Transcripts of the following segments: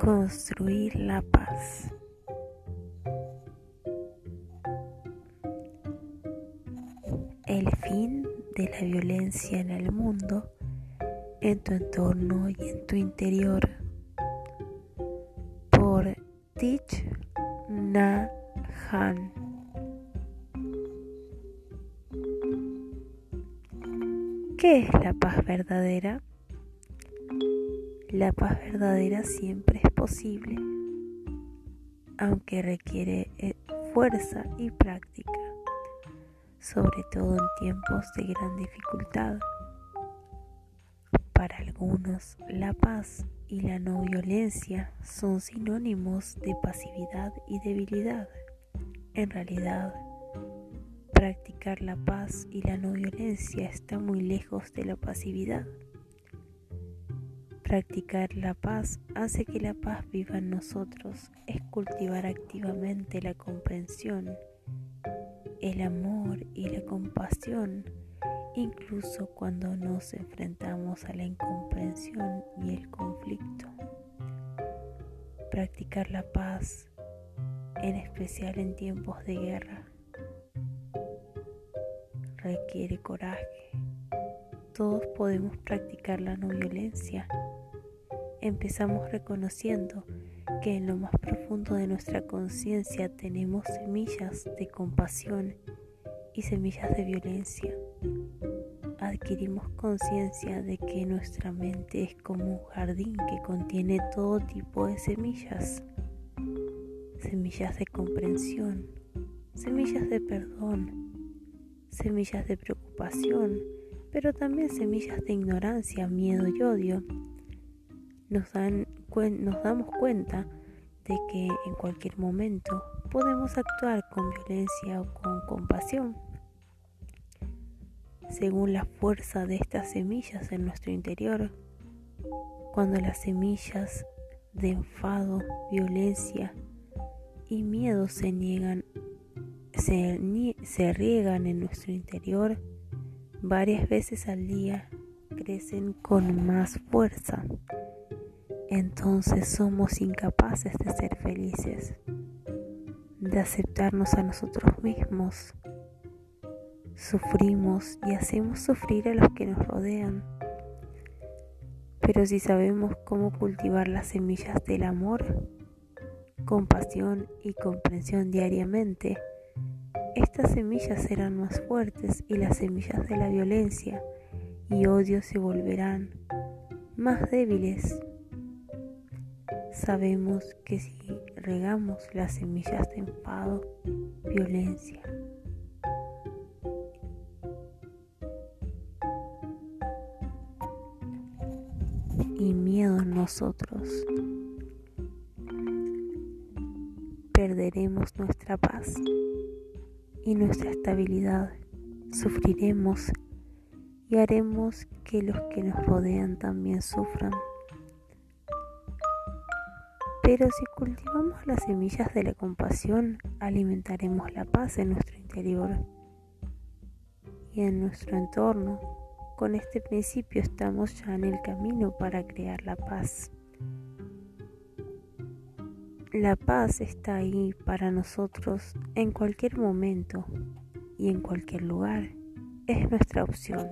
Construir la paz. El fin de la violencia en el mundo, en tu entorno y en tu interior. Requiere eh, fuerza y práctica, sobre todo en tiempos de gran dificultad. Para algunos, la paz y la no violencia son sinónimos de pasividad y debilidad. En realidad, practicar la paz y la no violencia está muy lejos de la pasividad. Practicar la paz hace que la paz viva en nosotros, es cultivar activamente la comprensión, el amor y la compasión, incluso cuando nos enfrentamos a la incomprensión y el conflicto. Practicar la paz, en especial en tiempos de guerra, requiere coraje. Todos podemos practicar la no violencia. Empezamos reconociendo que en lo más profundo de nuestra conciencia tenemos semillas de compasión y semillas de violencia. Adquirimos conciencia de que nuestra mente es como un jardín que contiene todo tipo de semillas. Semillas de comprensión, semillas de perdón, semillas de preocupación, pero también semillas de ignorancia, miedo y odio. Nos, dan, nos damos cuenta de que en cualquier momento podemos actuar con violencia o con compasión. Según la fuerza de estas semillas en nuestro interior, cuando las semillas de enfado, violencia y miedo se niegan se, riegan en nuestro interior varias veces al día, crecen con más fuerza. Entonces somos incapaces de ser felices, de aceptarnos a nosotros mismos. Sufrimos y hacemos sufrir a los que nos rodean. Pero si sabemos cómo cultivar las semillas del amor, compasión y comprensión diariamente, estas semillas serán más fuertes y las semillas de la violencia y odio se volverán más débiles. Sabemos que si regamos las semillas de enfado, violencia, y miedo en nosotros, perderemos nuestra paz y nuestra estabilidad. Sufriremos y haremos que los que nos rodean también sufran. Pero si cultivamos las semillas de la compasión, alimentaremos la paz en nuestro interior y en nuestro entorno. Con este principio estamos ya en el camino para crear la paz. La paz está ahí para nosotros en cualquier momento y en cualquier lugar. Es nuestra opción.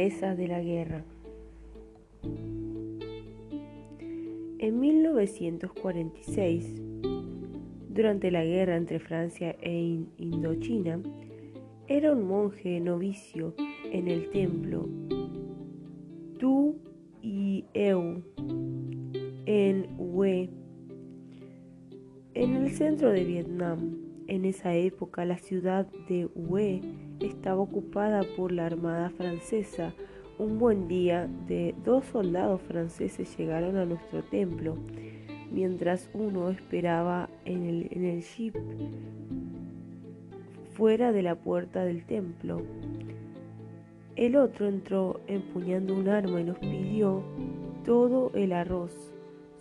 De la guerra. En 1946, durante la guerra entre Francia e Indochina, era un monje novicio en el templo Tu y Eu en Hue, en el centro de Vietnam. En esa época la ciudad de Hue estaba ocupada por la armada francesa. Un buen día, dos soldados franceses llegaron a nuestro templo mientras uno esperaba en el, jeep fuera de la puerta del templo. El otro entró empuñando un arma y nos pidió todo el arroz,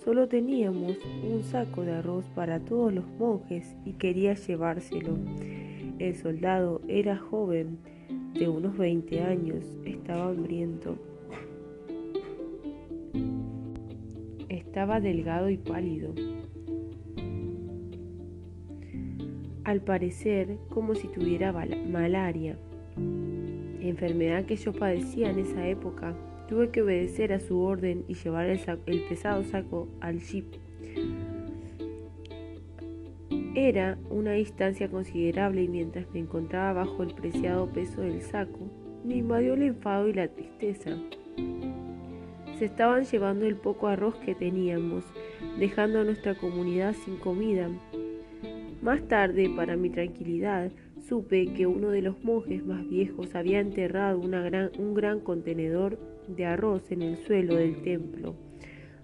Solo teníamos un saco de arroz para todos los monjes y quería llevárselo. El soldado era joven, de unos 20 años, estaba hambriento. Estaba delgado y pálido. Al parecer como si tuviera malaria, enfermedad que yo padecía en esa época. Tuve que obedecer a su orden y llevar el, pesado saco al jeep. Era una distancia considerable y mientras me encontraba bajo el preciado peso del saco, me invadió el enfado y la tristeza. Se estaban llevando el poco arroz que teníamos, dejando a nuestra comunidad sin comida. Más tarde, para mi tranquilidad, supe que uno de los monjes más viejos había enterrado un gran contenedor de arroz en el suelo del templo,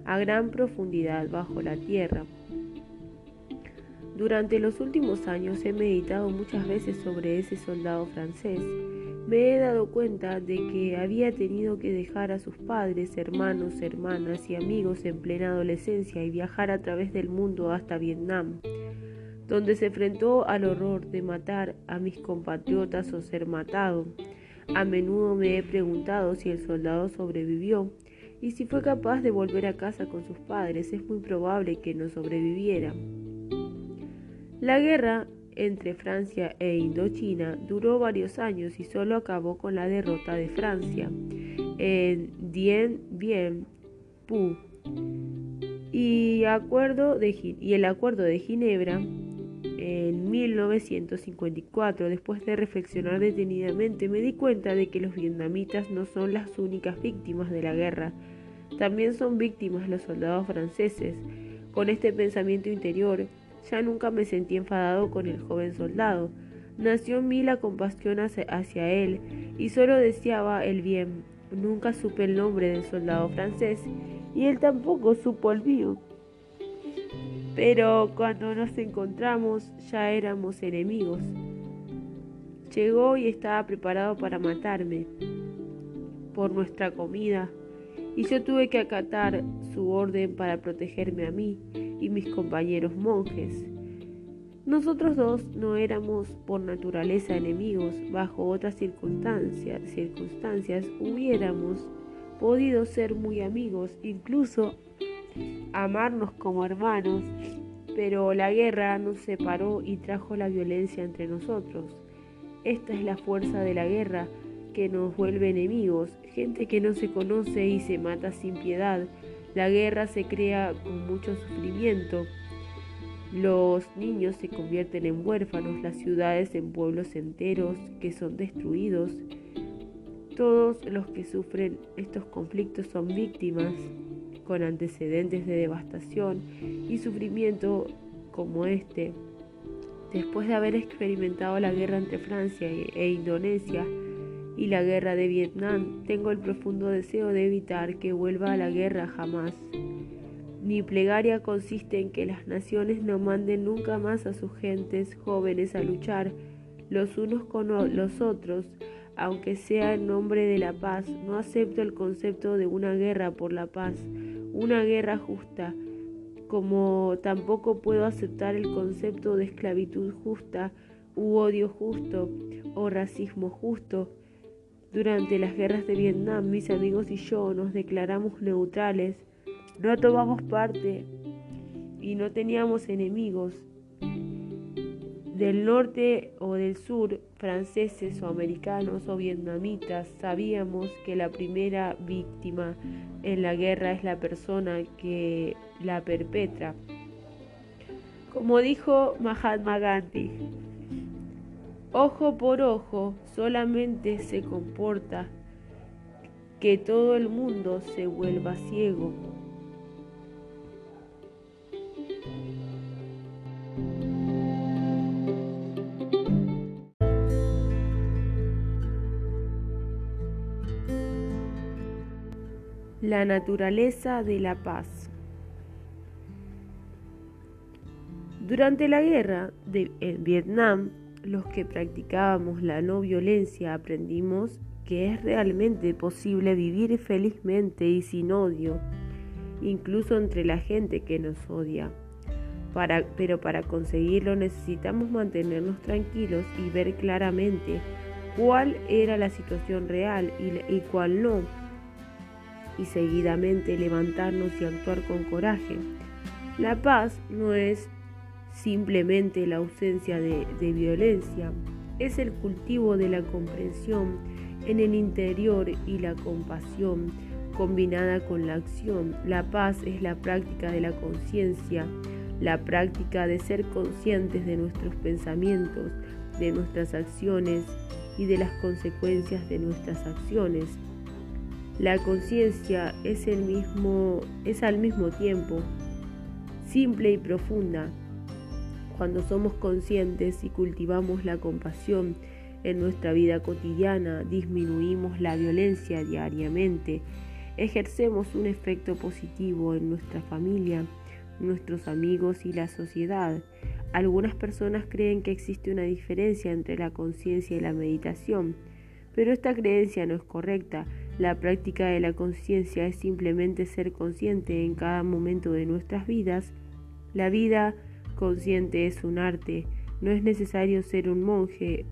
a gran profundidad bajo la tierra. Durante los últimos años he meditado muchas veces sobre ese soldado francés. Me he dado cuenta de que había tenido que dejar a sus padres, hermanos, hermanas y amigos en plena adolescencia y viajar a través del mundo hasta Vietnam, donde se enfrentó al horror de matar a mis compatriotas o ser matado. A menudo me he preguntado si el soldado sobrevivió y si fue capaz de volver a casa con sus padres. Es muy probable que no sobreviviera. La guerra entre Francia e Indochina duró varios años y solo acabó con la derrota de Francia en Dien Bien Phu y, acuerdo y el acuerdo de Ginebra en 1954, después de reflexionar detenidamente, me di cuenta de que los vietnamitas no son las únicas víctimas de la guerra. También son víctimas los soldados franceses. Con este pensamiento interior, ya nunca me sentí enfadado con el joven soldado. Nació en mí la compasión hacia él y solo deseaba el bien. Nunca supe el nombre del soldado francés y él tampoco supo el mío. Pero cuando nos encontramos ya éramos enemigos. Llegó y estaba preparado para matarme por nuestra comida y yo tuve que acatar su orden para protegerme a mí y mis compañeros monjes. Nosotros dos no éramos por naturaleza enemigos, bajo otras circunstancias, circunstancias hubiéramos podido ser muy amigos, incluso amarnos como hermanos, pero la guerra nos separó y trajo la violencia entre nosotros. Esta es la fuerza de la guerra que nos vuelve enemigos, gente que no se conoce y se mata sin piedad. La guerra se crea con mucho sufrimiento. Los niños se convierten en huérfanos, las ciudades en pueblos enteros que son destruidos. Todos los que sufren estos conflictos son víctimas con antecedentes de devastación y sufrimiento como este. Después de haber experimentado la guerra entre Francia e Indonesia y la guerra de Vietnam, tengo el profundo deseo de evitar que vuelva a la guerra jamás. Mi plegaria consiste en que las naciones no manden nunca más a sus gentes jóvenes a luchar los unos con los otros, aunque sea en nombre de la paz. No acepto el concepto de una guerra por la paz, una guerra justa, como tampoco puedo aceptar el concepto de esclavitud justa u odio justo o racismo justo. Durante las guerras de Vietnam, mis amigos y yo nos declaramos neutrales, no tomamos parte y no teníamos enemigos del norte o del sur, franceses o americanos o vietnamitas, sabíamos que la primera víctima en la guerra es la persona que la perpetra. Como dijo Mahatma Gandhi, ojo por ojo solamente se comporta que todo el mundo se vuelva ciego. La naturaleza de la paz. Durante la guerra de Vietnam, los que practicábamos la no violencia aprendimos que es realmente posible vivir felizmente y sin odio. incluso entre la gente que nos odia. pero para conseguirlo necesitamos mantenernos tranquilos y ver claramente cuál era la situación real y, cuál no, y seguidamente levantarnos y actuar con coraje. La paz no es simplemente la ausencia de, violencia, es el cultivo de la comprensión en el interior y la compasión combinada con la acción. La paz es la práctica de la conciencia, la práctica de ser conscientes de nuestros pensamientos, de nuestras acciones y de las consecuencias de nuestras acciones. La conciencia es el mismo es al mismo tiempo simple y profunda. Cuando somos conscientes y cultivamos la compasión en nuestra vida cotidiana, disminuimos la violencia diariamente, ejercemos un efecto positivo en nuestra familia, nuestros amigos y la sociedad. Algunas personas creen que existe una diferencia entre la conciencia y la meditación, pero esta creencia no es correcta. La práctica de la conciencia es simplemente ser consciente en cada momento de nuestras vidas la vida consciente es un arte. No es necesario ser un monje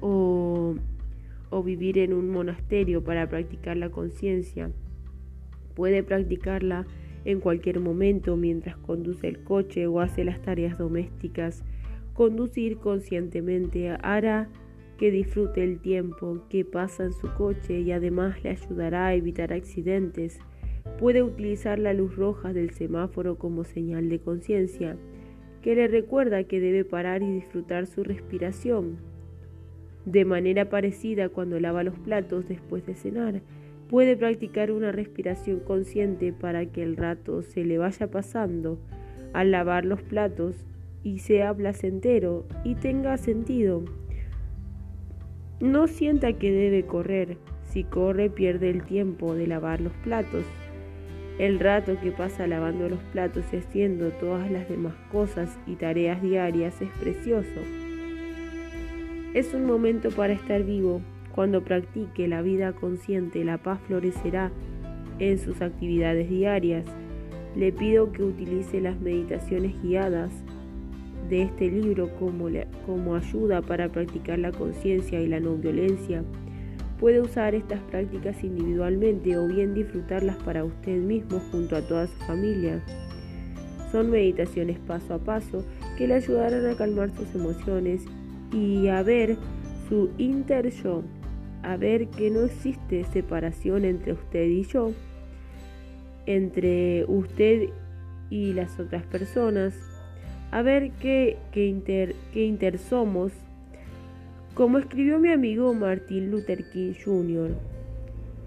o, vivir en un monasterio para practicar la conciencia. Puede practicarla en cualquier momento mientras conduce el coche o hace las tareas domésticas. Conducir conscientemente hará que disfrute el tiempo que pasa en su coche y además le ayudará a evitar accidentes. Puede utilizar la luz roja del semáforo como señal de conciencia, que le recuerda que debe parar y disfrutar su respiración. De manera parecida, cuando lava los platos después de cenar, puede practicar una respiración consciente para que el rato se le vaya pasando al lavar los platos y sea placentero y tenga sentido. No sienta que debe correr. Si corre pierde el tiempo de lavar los platos. El rato que pasa lavando los platos y haciendo todas las demás cosas y tareas diarias es precioso. Es un momento para estar vivo. Cuando practique la vida consciente, la paz florecerá en sus actividades diarias. Le pido que utilice las meditaciones guiadas de este libro como, como ayuda para practicar la conciencia y la no violencia Puede usar estas prácticas individualmente o bien disfrutarlas para usted mismo junto a toda su familia. Son meditaciones paso a paso que le ayudarán a calmar sus emociones y a ver su inter-yo, a ver que no existe separación entre usted y yo, entre usted y las otras personas, a ver que, que, inter, que inter somos como escribió mi amigo Martin Luther King Jr.,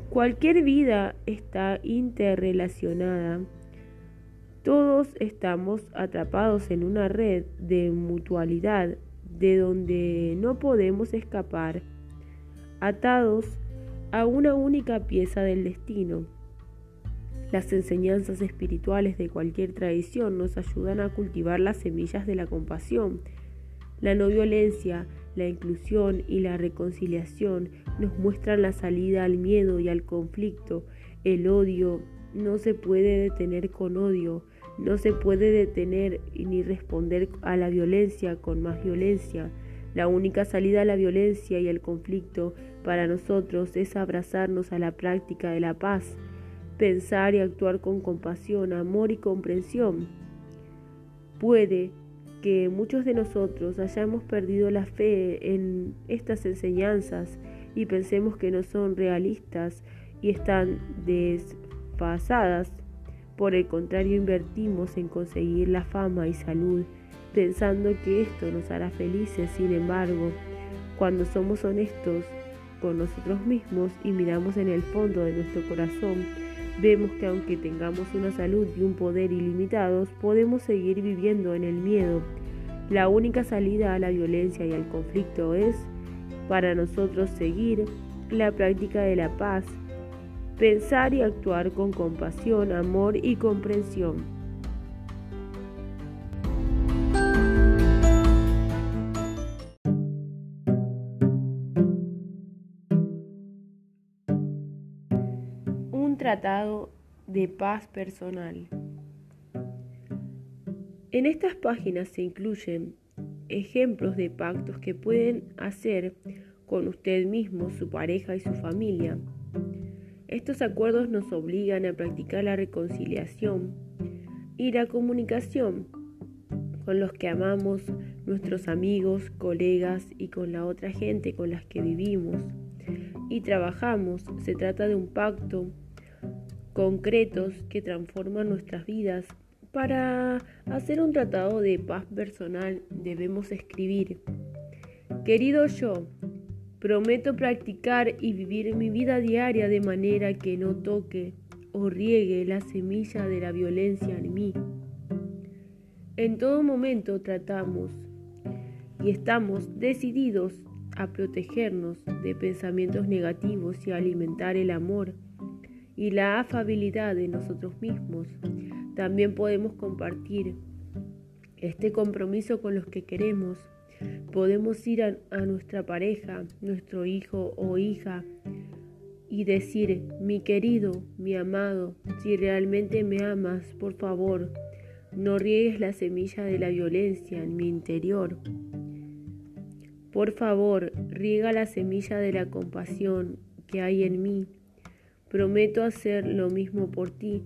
cualquier vida está interrelacionada. Todos estamos atrapados en una red de mutualidad de donde no podemos escapar, atados a una única pieza del destino. Las enseñanzas espirituales de cualquier tradición nos ayudan a cultivar las semillas de la compasión, la no violencia, la inclusión y la reconciliación nos muestran la salida al miedo y al conflicto. El odio no se puede detener con odio, no se puede detener ni responder a la violencia con más violencia. La única salida a la violencia y al conflicto para nosotros es abrazarnos a la práctica de la paz, pensar y actuar con compasión, amor y comprensión. Puede que muchos de nosotros hayamos perdido la fe en estas enseñanzas y pensemos que no son realistas y están desfasadas. Por el contrario, invertimos en conseguir la fama y salud, pensando que esto nos hará felices. Sin embargo, cuando somos honestos con nosotros mismos y miramos en el fondo de nuestro corazón, Vemos que aunque tengamos una salud y un poder ilimitados, podemos seguir viviendo en el miedo. La única salida a la violencia y al conflicto es, para nosotros, seguir la práctica de la paz, pensar y actuar con compasión, amor y comprensión. Tratado de paz personal. En estas páginas se incluyen ejemplos de pactos que pueden hacer con usted mismo, su pareja y su familia. Estos acuerdos nos obligan a practicar la reconciliación y la comunicación con los que amamos, nuestros amigos, colegas y con la otra gente con las que vivimos y trabajamos. Se trata de un pacto concretos que transforman nuestras vidas. Para hacer un tratado de paz personal debemos escribir, querido yo, prometo practicar y vivir mi vida diaria de manera que no toque o riegue la semilla de la violencia en mí. En todo momento tratamos y estamos decididos a protegernos de pensamientos negativos y a alimentar el amor y la afabilidad de nosotros mismos. También podemos compartir este compromiso con los que queremos. Podemos ir a, nuestra pareja, nuestro hijo o hija y decir, mi querido, mi amado, si realmente me amas, por favor, no riegues la semilla de la violencia en mi interior. Por favor, riega la semilla de la compasión que hay en mí. Prometo hacer lo mismo por ti.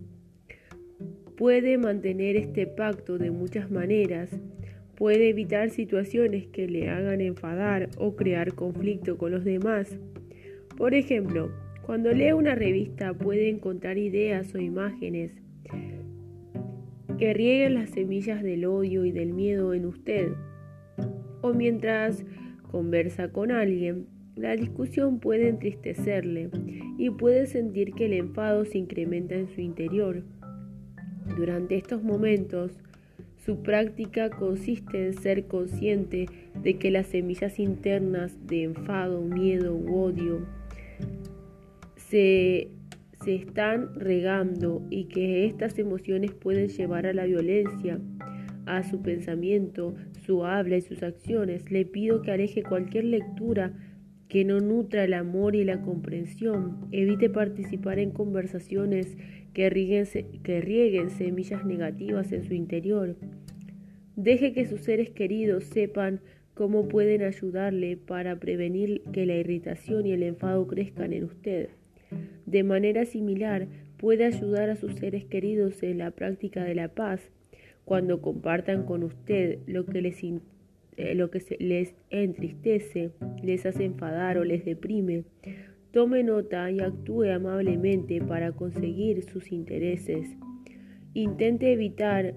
Puede mantener este pacto de muchas maneras. Puede evitar situaciones que le hagan enfadar o crear conflicto con los demás. Por ejemplo, cuando lee una revista puede encontrar ideas o imágenes que rieguen las semillas del odio y del miedo en usted. O mientras conversa con alguien, la discusión puede entristecerle y puede sentir que el enfado se incrementa en su interior. Durante estos momentos, su práctica consiste en ser consciente de que las semillas internas de enfado, miedo u odio se, se están regando y que estas emociones pueden llevar a la violencia, a su pensamiento, su habla y sus acciones. Le pido que aleje cualquier lectura que no nutra el amor y la comprensión. Evite participar en conversaciones que rieguen, semillas negativas en su interior. Deje que sus seres queridos sepan cómo pueden ayudarle para prevenir que la irritación y el enfado crezcan en usted. De manera similar, puede ayudar a sus seres queridos en la práctica de la paz cuando compartan con usted lo que les eh, lo que les entristece, les hace enfadar o les deprime. Tome nota y actúe amablemente para conseguir sus intereses. Intente evitar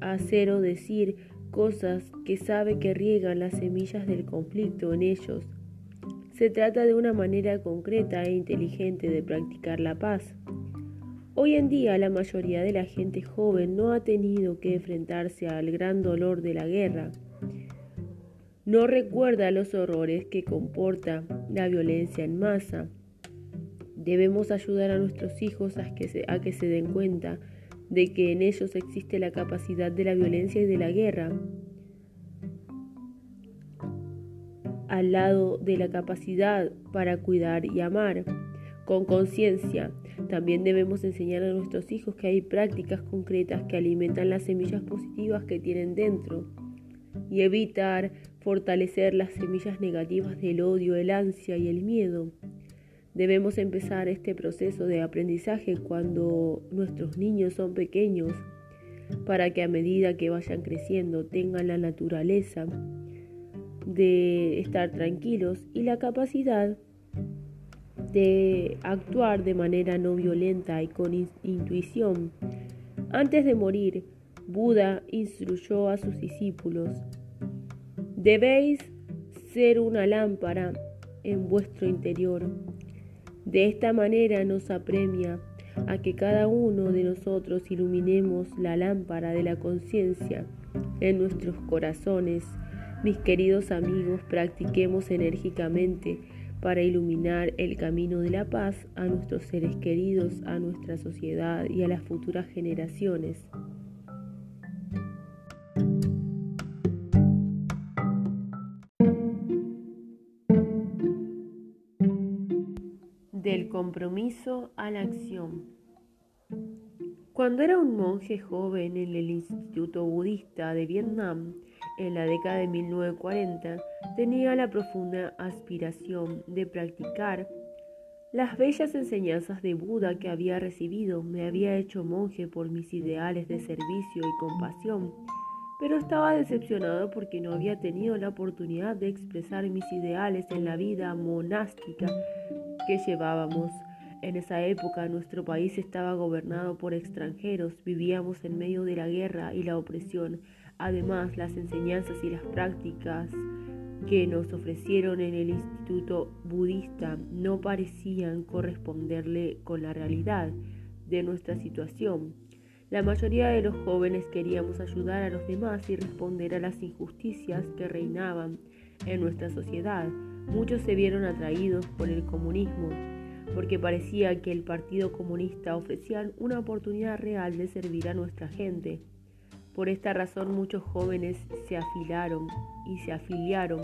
hacer o decir cosas que sabe que riegan las semillas del conflicto en ellos. Se trata de una manera concreta e inteligente de practicar la paz. Hoy en día la mayoría de la gente joven no ha tenido que enfrentarse al gran dolor de la guerra no recuerda los horrores que comporta la violencia en masa. Debemos ayudar a nuestros hijos a que, se, a que se den cuenta de que en ellos existe la capacidad de la violencia y de la guerra, al lado de la capacidad para cuidar y amar. Con conciencia, también debemos enseñar a nuestros hijos que hay prácticas concretas que alimentan las semillas positivas que tienen dentro y evitar fortalecer las semillas negativas del odio, el ansia y el miedo. Debemos empezar este proceso de aprendizaje cuando nuestros niños son pequeños para que a medida que vayan creciendo tengan la naturaleza de estar tranquilos y la capacidad de actuar de manera no violenta y con intuición. Antes de morir, Buda instruyó a sus discípulos Debéis ser una lámpara en vuestro interior. De esta manera nos apremia a que cada uno de nosotros iluminemos la lámpara de la conciencia en nuestros corazones. Mis queridos amigos, practiquemos enérgicamente para iluminar el camino de la paz a nuestros seres queridos, a nuestra sociedad y a las futuras generaciones. Compromiso a la acción. Cuando era un monje joven en el Instituto Budista de Vietnam, en la década de 1940, tenía la profunda aspiración de practicar las bellas enseñanzas de Buda que había recibido. Me había hecho monje por mis ideales de servicio y compasión, pero estaba decepcionado porque no había tenido la oportunidad de expresar mis ideales en la vida monástica que llevábamos. En esa época nuestro país estaba gobernado por extranjeros, vivíamos en medio de la guerra y la opresión. Además, las enseñanzas y las prácticas que nos ofrecieron en el Instituto Budista no parecían corresponderle con la realidad de nuestra situación. La mayoría de los jóvenes queríamos ayudar a los demás y responder a las injusticias que reinaban en nuestra sociedad. Muchos se vieron atraídos por el comunismo porque parecía que el Partido Comunista ofrecía una oportunidad real de servir a nuestra gente. Por esta razón muchos jóvenes se afilaron y se afiliaron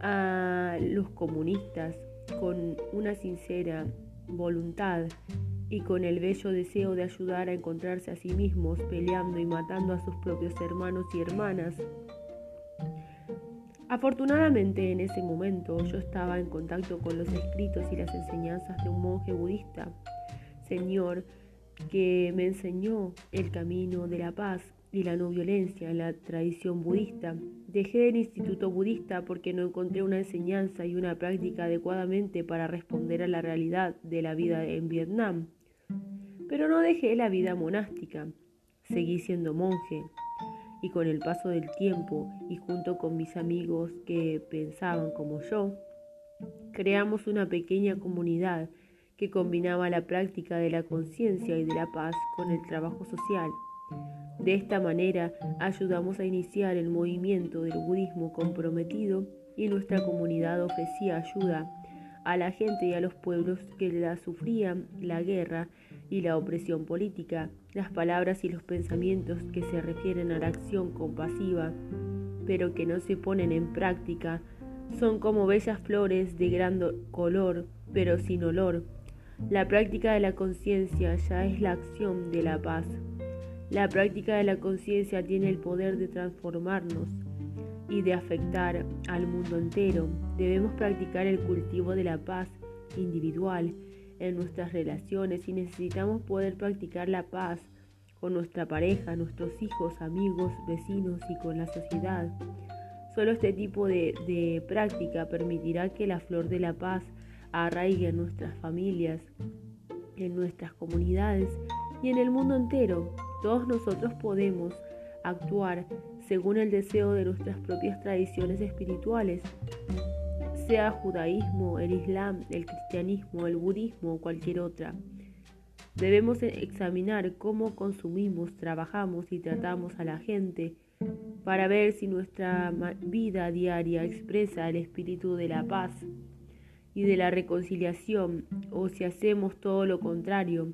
a los comunistas con una sincera voluntad y con el bello deseo de ayudar a encontrarse a sí mismos peleando y matando a sus propios hermanos y hermanas. Afortunadamente en ese momento yo estaba en contacto con los escritos y las enseñanzas de un monje budista, señor, que me enseñó el camino de la paz y la no violencia en la tradición budista. Dejé el instituto budista porque no encontré una enseñanza y una práctica adecuadamente para responder a la realidad de la vida en Vietnam. Pero no dejé la vida monástica. Seguí siendo monje. Y con el paso del tiempo y junto con mis amigos que pensaban como yo, creamos una pequeña comunidad que combinaba la práctica de la conciencia y de la paz con el trabajo social. De esta manera ayudamos a iniciar el movimiento del budismo comprometido y nuestra comunidad ofrecía ayuda a la gente y a los pueblos que la sufrían la guerra y la opresión política. Las palabras y los pensamientos que se refieren a la acción compasiva, pero que no se ponen en práctica, son como bellas flores de gran color, pero sin olor. La práctica de la conciencia ya es la acción de la paz. La práctica de la conciencia tiene el poder de transformarnos y de afectar al mundo entero. Debemos practicar el cultivo de la paz individual en nuestras relaciones y necesitamos poder practicar la paz con nuestra pareja, nuestros hijos, amigos, vecinos y con la sociedad. Solo este tipo de, práctica permitirá que la flor de la paz arraigue en nuestras familias, en nuestras comunidades y en el mundo entero. Todos nosotros podemos actuar según el deseo de nuestras propias tradiciones espirituales, sea judaísmo, el islam, el cristianismo, el budismo o cualquier otra. Debemos examinar cómo consumimos, trabajamos y tratamos a la gente para ver si nuestra vida diaria expresa el espíritu de la paz y de la reconciliación o si hacemos todo lo contrario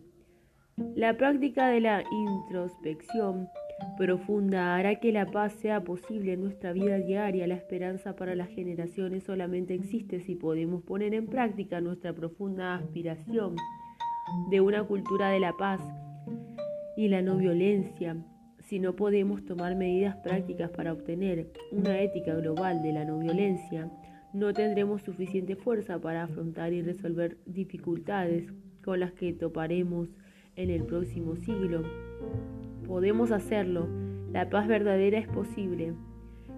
la práctica de la introspección profunda hará que la paz sea posible en nuestra vida diaria. La esperanza para las generaciones solamente existe si podemos poner en práctica nuestra profunda aspiración de una cultura de la paz y la no violencia. Si no podemos tomar medidas prácticas para obtener una ética global de la no violencia, no tendremos suficiente fuerza para afrontar y resolver dificultades con las que toparemos en el próximo siglo. Podemos hacerlo. La paz verdadera es posible.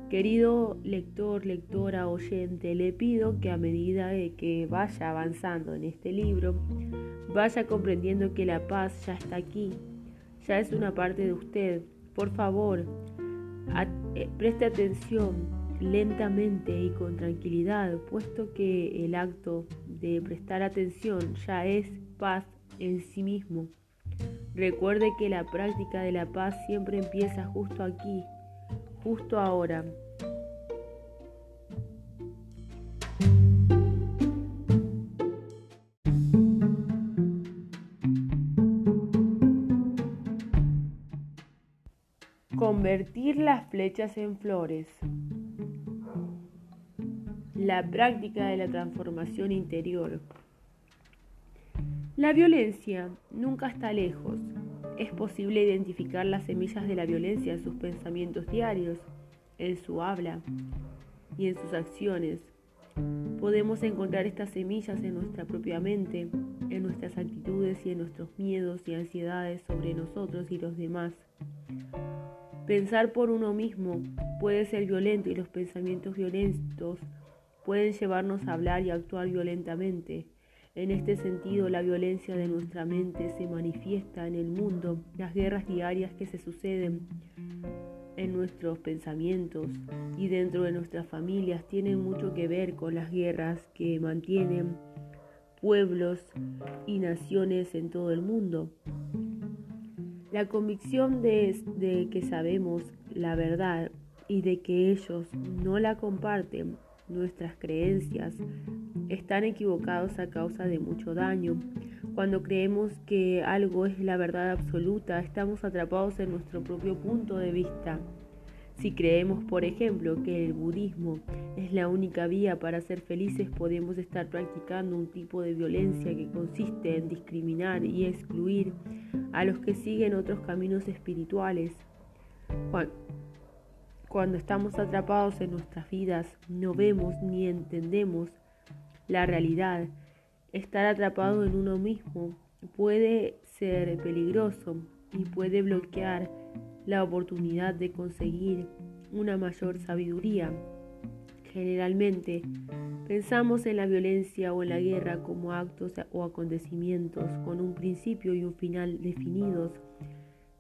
Querido lector, lectora, oyente, le pido que a medida que vaya avanzando en este libro, vaya comprendiendo que la paz ya está aquí, ya es una parte de usted. Por favor, eh, preste atención lentamente y con tranquilidad, puesto que el acto de prestar atención ya es paz en sí mismo. Recuerde que la práctica de la paz siempre empieza justo aquí, justo ahora. Convertir las flechas en flores. La práctica de la transformación interior. La violencia nunca está lejos, es posible identificar las semillas de la violencia en sus pensamientos diarios, en su habla y en sus acciones. Podemos encontrar estas semillas en nuestra propia mente, en nuestras actitudes y en nuestros miedos y ansiedades sobre nosotros y los demás. Pensar por uno mismo puede ser violento y los pensamientos violentos pueden llevarnos a hablar y actuar violentamente. En este sentido, la violencia de nuestra mente se manifiesta en el mundo, las guerras diarias que se suceden en nuestros pensamientos y dentro de nuestras familias tienen mucho que ver con las guerras que mantienen pueblos y naciones en todo el mundo. La convicción de, de, que sabemos la verdad y de que ellos no la comparten, nuestras creencias, están equivocados a causa de mucho daño. Cuando creemos que algo es la verdad absoluta, estamos atrapados en nuestro propio punto de vista. Si creemos, por ejemplo, que el budismo es la única vía para ser felices, podemos estar practicando un tipo de violencia que consiste en discriminar y excluir a los que siguen otros caminos espirituales. Cuando estamos atrapados en nuestras vidas, no vemos ni entendemos la realidad. Estar atrapado en uno mismo puede ser peligroso y puede bloquear la oportunidad de conseguir una mayor sabiduría. Generalmente pensamos en la violencia o en la guerra como actos o acontecimientos con un principio y un final definidos,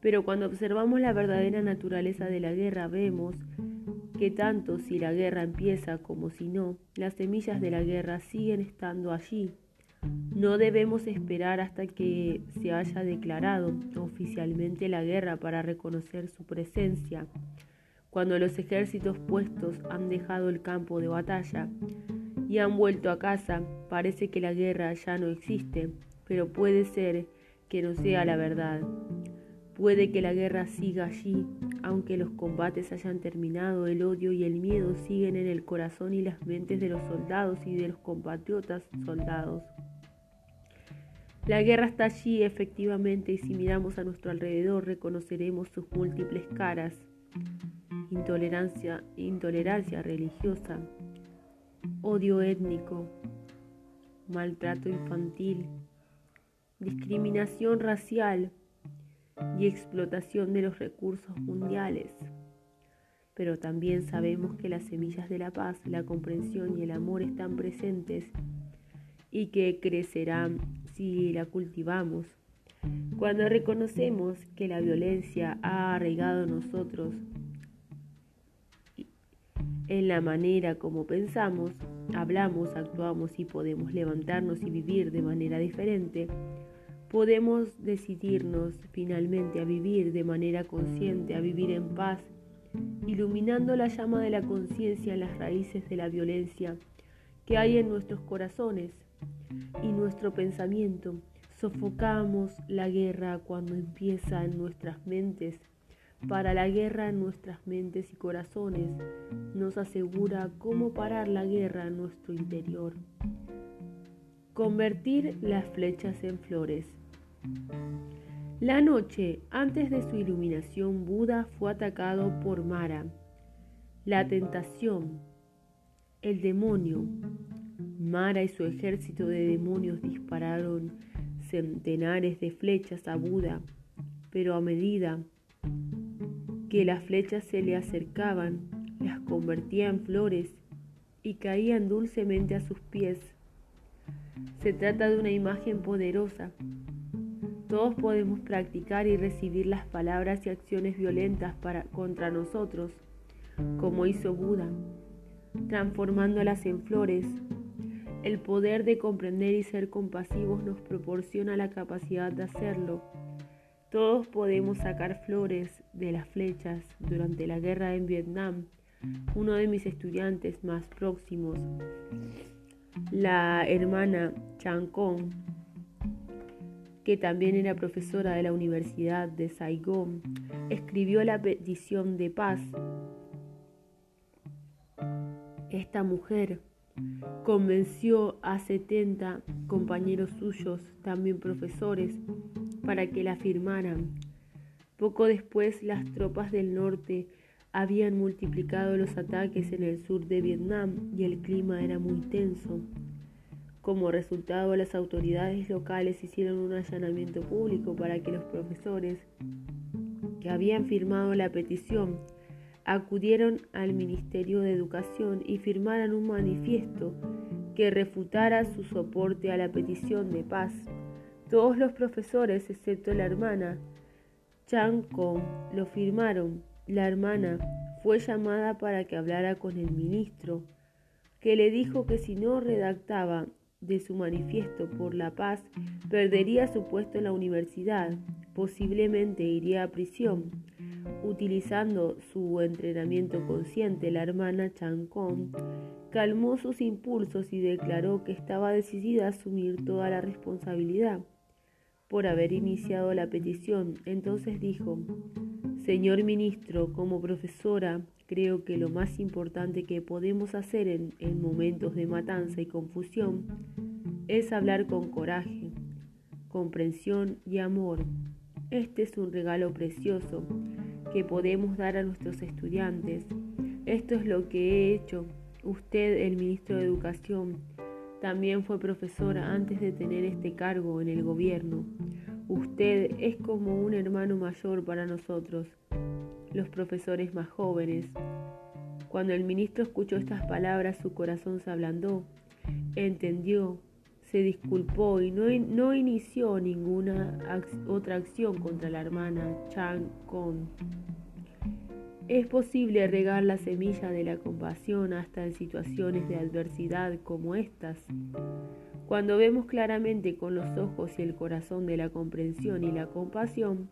pero cuando observamos la verdadera naturaleza de la guerra vemos que tanto si la guerra empieza como si no, las semillas de la guerra siguen estando allí. No debemos esperar hasta que se haya declarado oficialmente la guerra para reconocer su presencia. Cuando los ejércitos puestos han dejado el campo de batalla y han vuelto a casa, parece que la guerra ya no existe, pero puede ser que no sea la verdad. Puede que la guerra siga allí, aunque los combates hayan terminado, el odio y el miedo siguen en el corazón y las mentes de los soldados y de los compatriotas soldados. La guerra está allí efectivamente y si miramos a nuestro alrededor reconoceremos sus múltiples caras. Intolerancia, intolerancia religiosa, odio étnico, maltrato infantil, discriminación racial, y explotación de los recursos mundiales. Pero también sabemos que las semillas de la paz, la comprensión y el amor están presentes y que crecerán si la cultivamos. Cuando reconocemos que la violencia ha arraigado en nosotros en la manera como pensamos, hablamos, actuamos y podemos levantarnos y vivir de manera diferente, podemos decidirnos finalmente a vivir de manera consciente, a vivir en paz, iluminando la llama de la conciencia en las raíces de la violencia que hay en nuestros corazones y nuestro pensamiento. Sofocamos la guerra cuando empieza en nuestras mentes. Para la guerra en nuestras mentes y corazones nos asegura cómo parar la guerra en nuestro interior. Convertir las flechas en flores. La noche antes de su iluminación, Buda fue atacado por Mara, la tentación, el demonio. Mara y su ejército de demonios dispararon centenares de flechas a Buda, pero a medida que las flechas se le acercaban, las convertía en flores y caían dulcemente a sus pies. Se trata de una imagen poderosa todos podemos practicar y recibir las palabras y acciones violentas contra nosotros, como hizo Buda, transformándolas en flores. El poder de comprender y ser compasivos nos proporciona la capacidad de hacerlo. Todos podemos sacar flores de las flechas durante la guerra en Vietnam. Uno de mis estudiantes más próximos, la hermana Chan Kong, que también era profesora de la Universidad de Saigón, escribió la petición de paz. Esta mujer convenció a 70 compañeros suyos, también profesores, para que la firmaran. Poco después, las tropas del norte habían multiplicado los ataques en el sur de Vietnam y el clima era muy tenso. Como resultado, las autoridades locales hicieron un allanamiento público para que los profesores que habían firmado la petición acudieron al Ministerio de Educación y firmaran un manifiesto que refutara su soporte a la petición de paz. Todos los profesores, excepto la hermana Chang Kong, lo firmaron. La hermana fue llamada para que hablara con el ministro, que le dijo que si no redactaba de su manifiesto por la paz, perdería su puesto en la universidad, posiblemente iría a prisión. Utilizando su entrenamiento consciente, la hermana Kong calmó sus impulsos y declaró que estaba decidida a asumir toda la responsabilidad por haber iniciado la petición. Entonces dijo, Señor ministro, como profesora, creo que lo más importante que podemos hacer en, en, momentos de matanza y confusión es hablar con coraje, comprensión y amor. Este es un regalo precioso que podemos dar a nuestros estudiantes. Esto es lo que he hecho. Usted, el ministro de Educación, también fue profesora antes de tener este cargo en el gobierno. Usted es como un hermano mayor para nosotros, los profesores más jóvenes. Cuando el ministro escuchó estas palabras, su corazón se ablandó, entendió, se disculpó y no, no inició ninguna otra acción contra la hermana Chang Kong. Es posible regar la semilla de la compasión hasta en situaciones de adversidad como estas. Cuando vemos claramente con los ojos y el corazón de la comprensión y la compasión,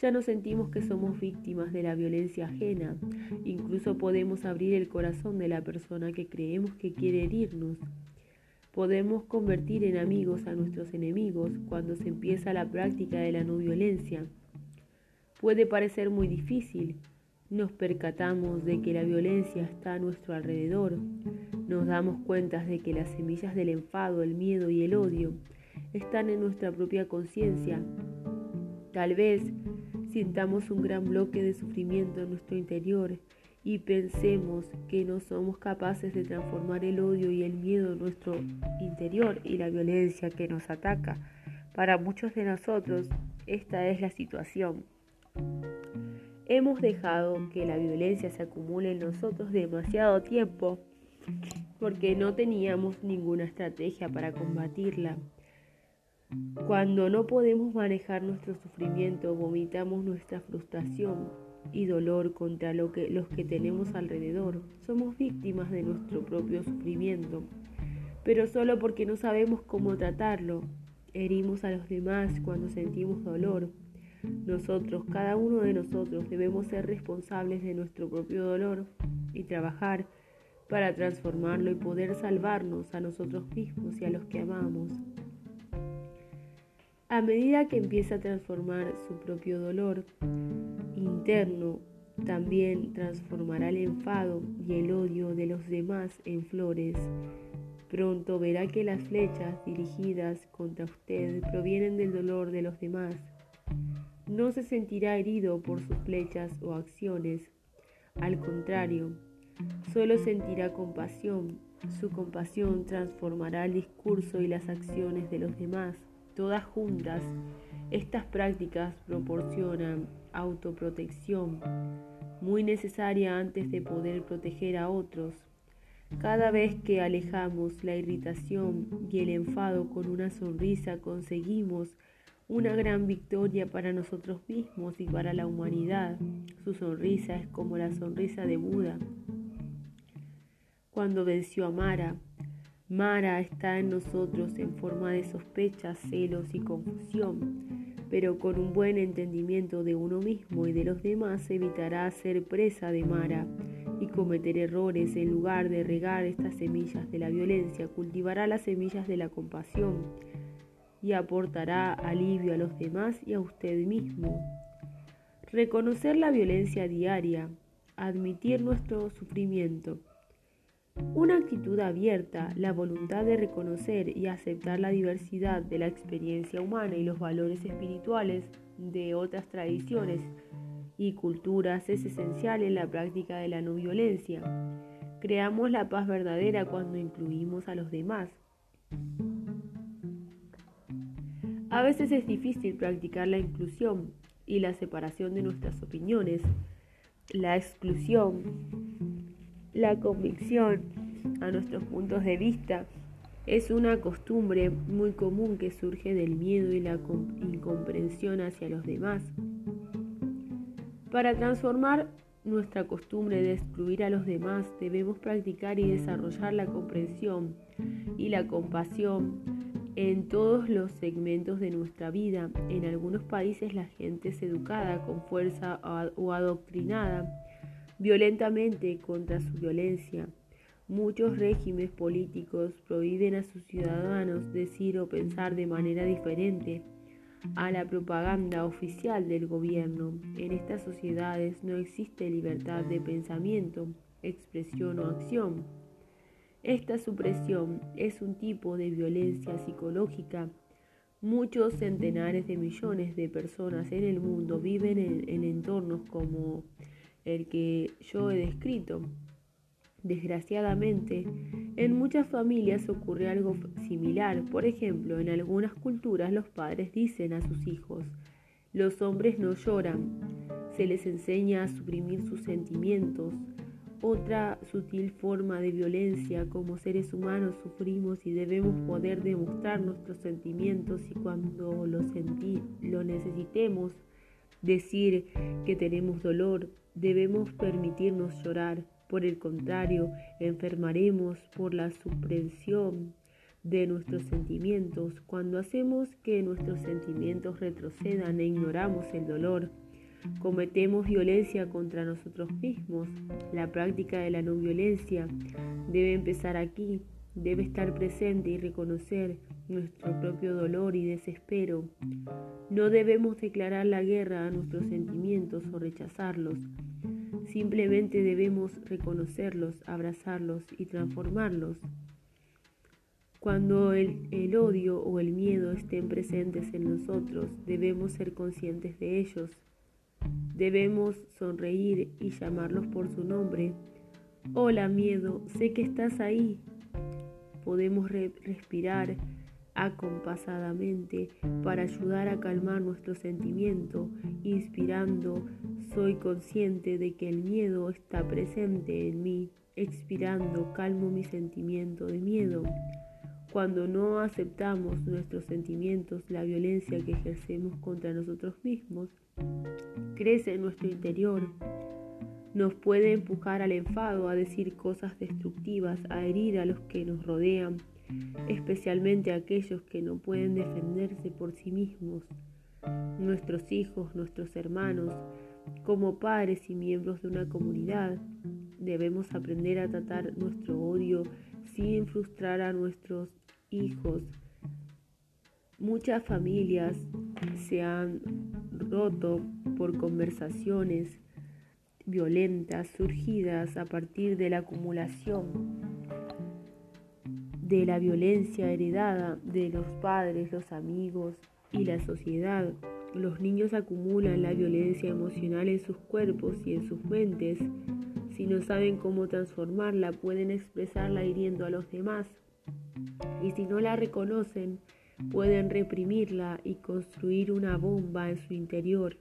ya no sentimos que somos víctimas de la violencia ajena. Incluso podemos abrir el corazón de la persona que creemos que quiere herirnos. Podemos convertir en amigos a nuestros enemigos cuando se empieza la práctica de la no violencia. Puede parecer muy difícil, nos percatamos de que la violencia está a nuestro alrededor. Nos damos cuenta de que las semillas del enfado, el miedo y el odio están en nuestra propia conciencia. Tal vez sintamos un gran bloque de sufrimiento en nuestro interior y pensemos que no somos capaces de transformar el odio y el miedo en nuestro interior y la violencia que nos ataca. Para muchos de nosotros esta es la situación. Hemos dejado que la violencia se acumule en nosotros demasiado tiempo porque no teníamos ninguna estrategia para combatirla. Cuando no podemos manejar nuestro sufrimiento, vomitamos nuestra frustración y dolor contra lo que, los que tenemos alrededor. Somos víctimas de nuestro propio sufrimiento, pero solo porque no sabemos cómo tratarlo. Herimos a los demás cuando sentimos dolor nosotros, cada uno de nosotros, debemos ser responsables de nuestro propio dolor y trabajar para transformarlo y poder salvarnos a nosotros mismos y a los que amamos. A medida que empieza a transformar su propio dolor interno, también transformará el enfado y el odio de los demás en flores. Pronto verá que las flechas dirigidas contra usted provienen del dolor de los demás no se sentirá herido por sus flechas o acciones. Al contrario, solo sentirá compasión. Su compasión transformará el discurso y las acciones de los demás. Todas juntas, estas prácticas proporcionan autoprotección, muy necesaria antes de poder proteger a otros. Cada vez que alejamos la irritación y el enfado con una sonrisa, conseguimos una gran victoria para nosotros mismos y para la humanidad. Su sonrisa es como la sonrisa de Buda. Cuando venció a Mara, Mara está en nosotros en forma de sospechas, celos y confusión, pero con un buen entendimiento de uno mismo y de los demás evitará ser presa de Mara y cometer errores en lugar de regar estas semillas de la violencia, cultivará las semillas de la compasión y aportará alivio a los demás y a usted mismo. Reconocer la violencia diaria, admitir nuestro sufrimiento. Una actitud abierta, la voluntad de reconocer y aceptar la diversidad de la experiencia humana y los valores espirituales de otras tradiciones y culturas es esencial en la práctica de la no violencia. Creamos la paz verdadera cuando incluimos a los demás. A veces es difícil practicar la inclusión y la separación de nuestras opiniones, la exclusión, la convicción a nuestros puntos de vista. Es una costumbre muy común que surge del miedo y la incomprensión hacia los demás. Para transformar nuestra costumbre de excluir a los demás, debemos practicar y desarrollar la comprensión y la compasión en todos los segmentos de nuestra vida. En algunos países la gente es educada con fuerza o adoctrinada violentamente contra su violencia. Muchos regímenes políticos prohíben a sus ciudadanos decir o pensar de manera diferente a la propaganda oficial del gobierno. En estas sociedades no existe libertad de pensamiento, expresión o acción. Esta supresión es un tipo de violencia psicológica. Muchos centenares de millones de personas en el mundo viven en, entornos como el que yo he descrito. Desgraciadamente, en muchas familias ocurre algo similar. Por ejemplo, en algunas culturas los padres dicen a sus hijos, los hombres no lloran. Se les enseña a suprimir sus sentimientos. Otra sutil forma de violencia, como seres humanos sufrimos y debemos poder demostrar nuestros sentimientos y cuando lo, lo necesitemos decir que tenemos dolor, debemos permitirnos llorar. Por el contrario, enfermaremos por la supresión de nuestros sentimientos. Cuando hacemos que nuestros sentimientos retrocedan e ignoramos el dolor, cometemos violencia contra nosotros mismos. La práctica de la no violencia debe empezar aquí, debe estar presente y reconocer nuestro propio dolor y desespero. No debemos declarar la guerra a nuestros sentimientos o rechazarlos. Simplemente debemos reconocerlos, abrazarlos y transformarlos. Cuando el, el, odio o el miedo estén presentes en nosotros, debemos ser conscientes de ellos. Debemos sonreír y llamarlos por su nombre. Hola miedo, sé que estás ahí. Podemos respirar acompasadamente para ayudar a calmar nuestro sentimiento, inspirando, soy consciente de que el miedo está presente en mí, expirando, calmo mi sentimiento de miedo. Cuando no aceptamos nuestros sentimientos, la violencia que ejercemos contra nosotros mismos crece en nuestro interior. Nos puede empujar al enfado, a decir cosas destructivas, a herir a los que nos rodean, especialmente aquellos que no pueden defenderse por sí mismos, nuestros hijos, nuestros hermanos, como padres y miembros de una comunidad. Debemos aprender a tratar nuestro odio sin frustrar a nuestros hijos. Muchas familias se han roto por conversaciones violentas surgidas a partir de la acumulación de la violencia heredada de los padres, los amigos y la sociedad. Los niños acumulan la violencia emocional en sus cuerpos y en sus mentes. Si no saben cómo transformarla, pueden expresarla hiriendo a los demás. Y si no la reconocen, pueden reprimirla y construir una bomba en su interior.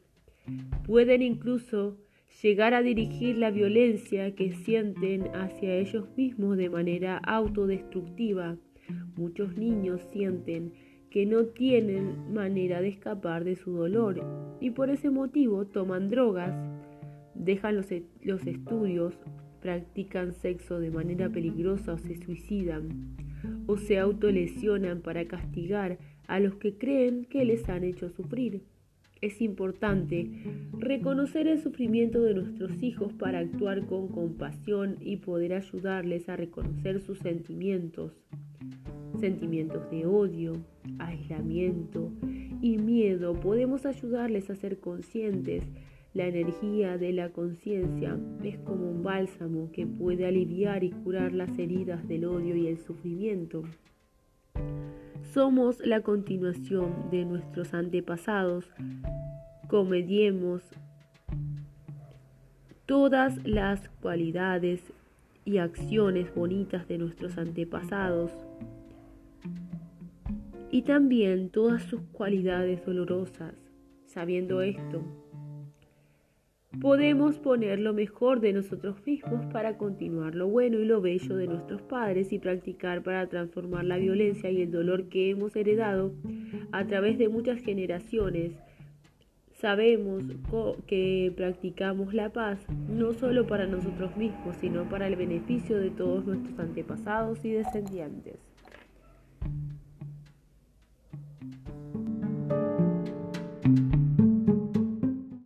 Pueden incluso llegar a dirigir la violencia que sienten hacia ellos mismos de manera autodestructiva. Muchos niños sienten que no tienen manera de escapar de su dolor y por ese motivo toman drogas, dejan los, e-, estudios, practican sexo de manera peligrosa o se suicidan o se autolesionan para castigar a los que creen que les han hecho sufrir. Es importante reconocer el sufrimiento de nuestros hijos para actuar con compasión y poder ayudarles a reconocer sus sentimientos, sentimientos de odio, aislamiento y miedo. Podemos ayudarles a ser conscientes. La energía de la conciencia es como un bálsamo que puede aliviar y curar las heridas del odio y el sufrimiento. Somos la continuación de nuestros antepasados. comediemos todas las cualidades y acciones bonitas de nuestros antepasados y también todas sus cualidades dolorosas. Sabiendo esto, podemos poner lo mejor de nosotros mismos para continuar lo bueno y lo bello de nuestros padres y practicar para transformar la violencia y el dolor que hemos heredado a través de muchas generaciones. Sabemos que practicamos la paz no solo para nosotros mismos, sino para el beneficio de todos nuestros antepasados y descendientes.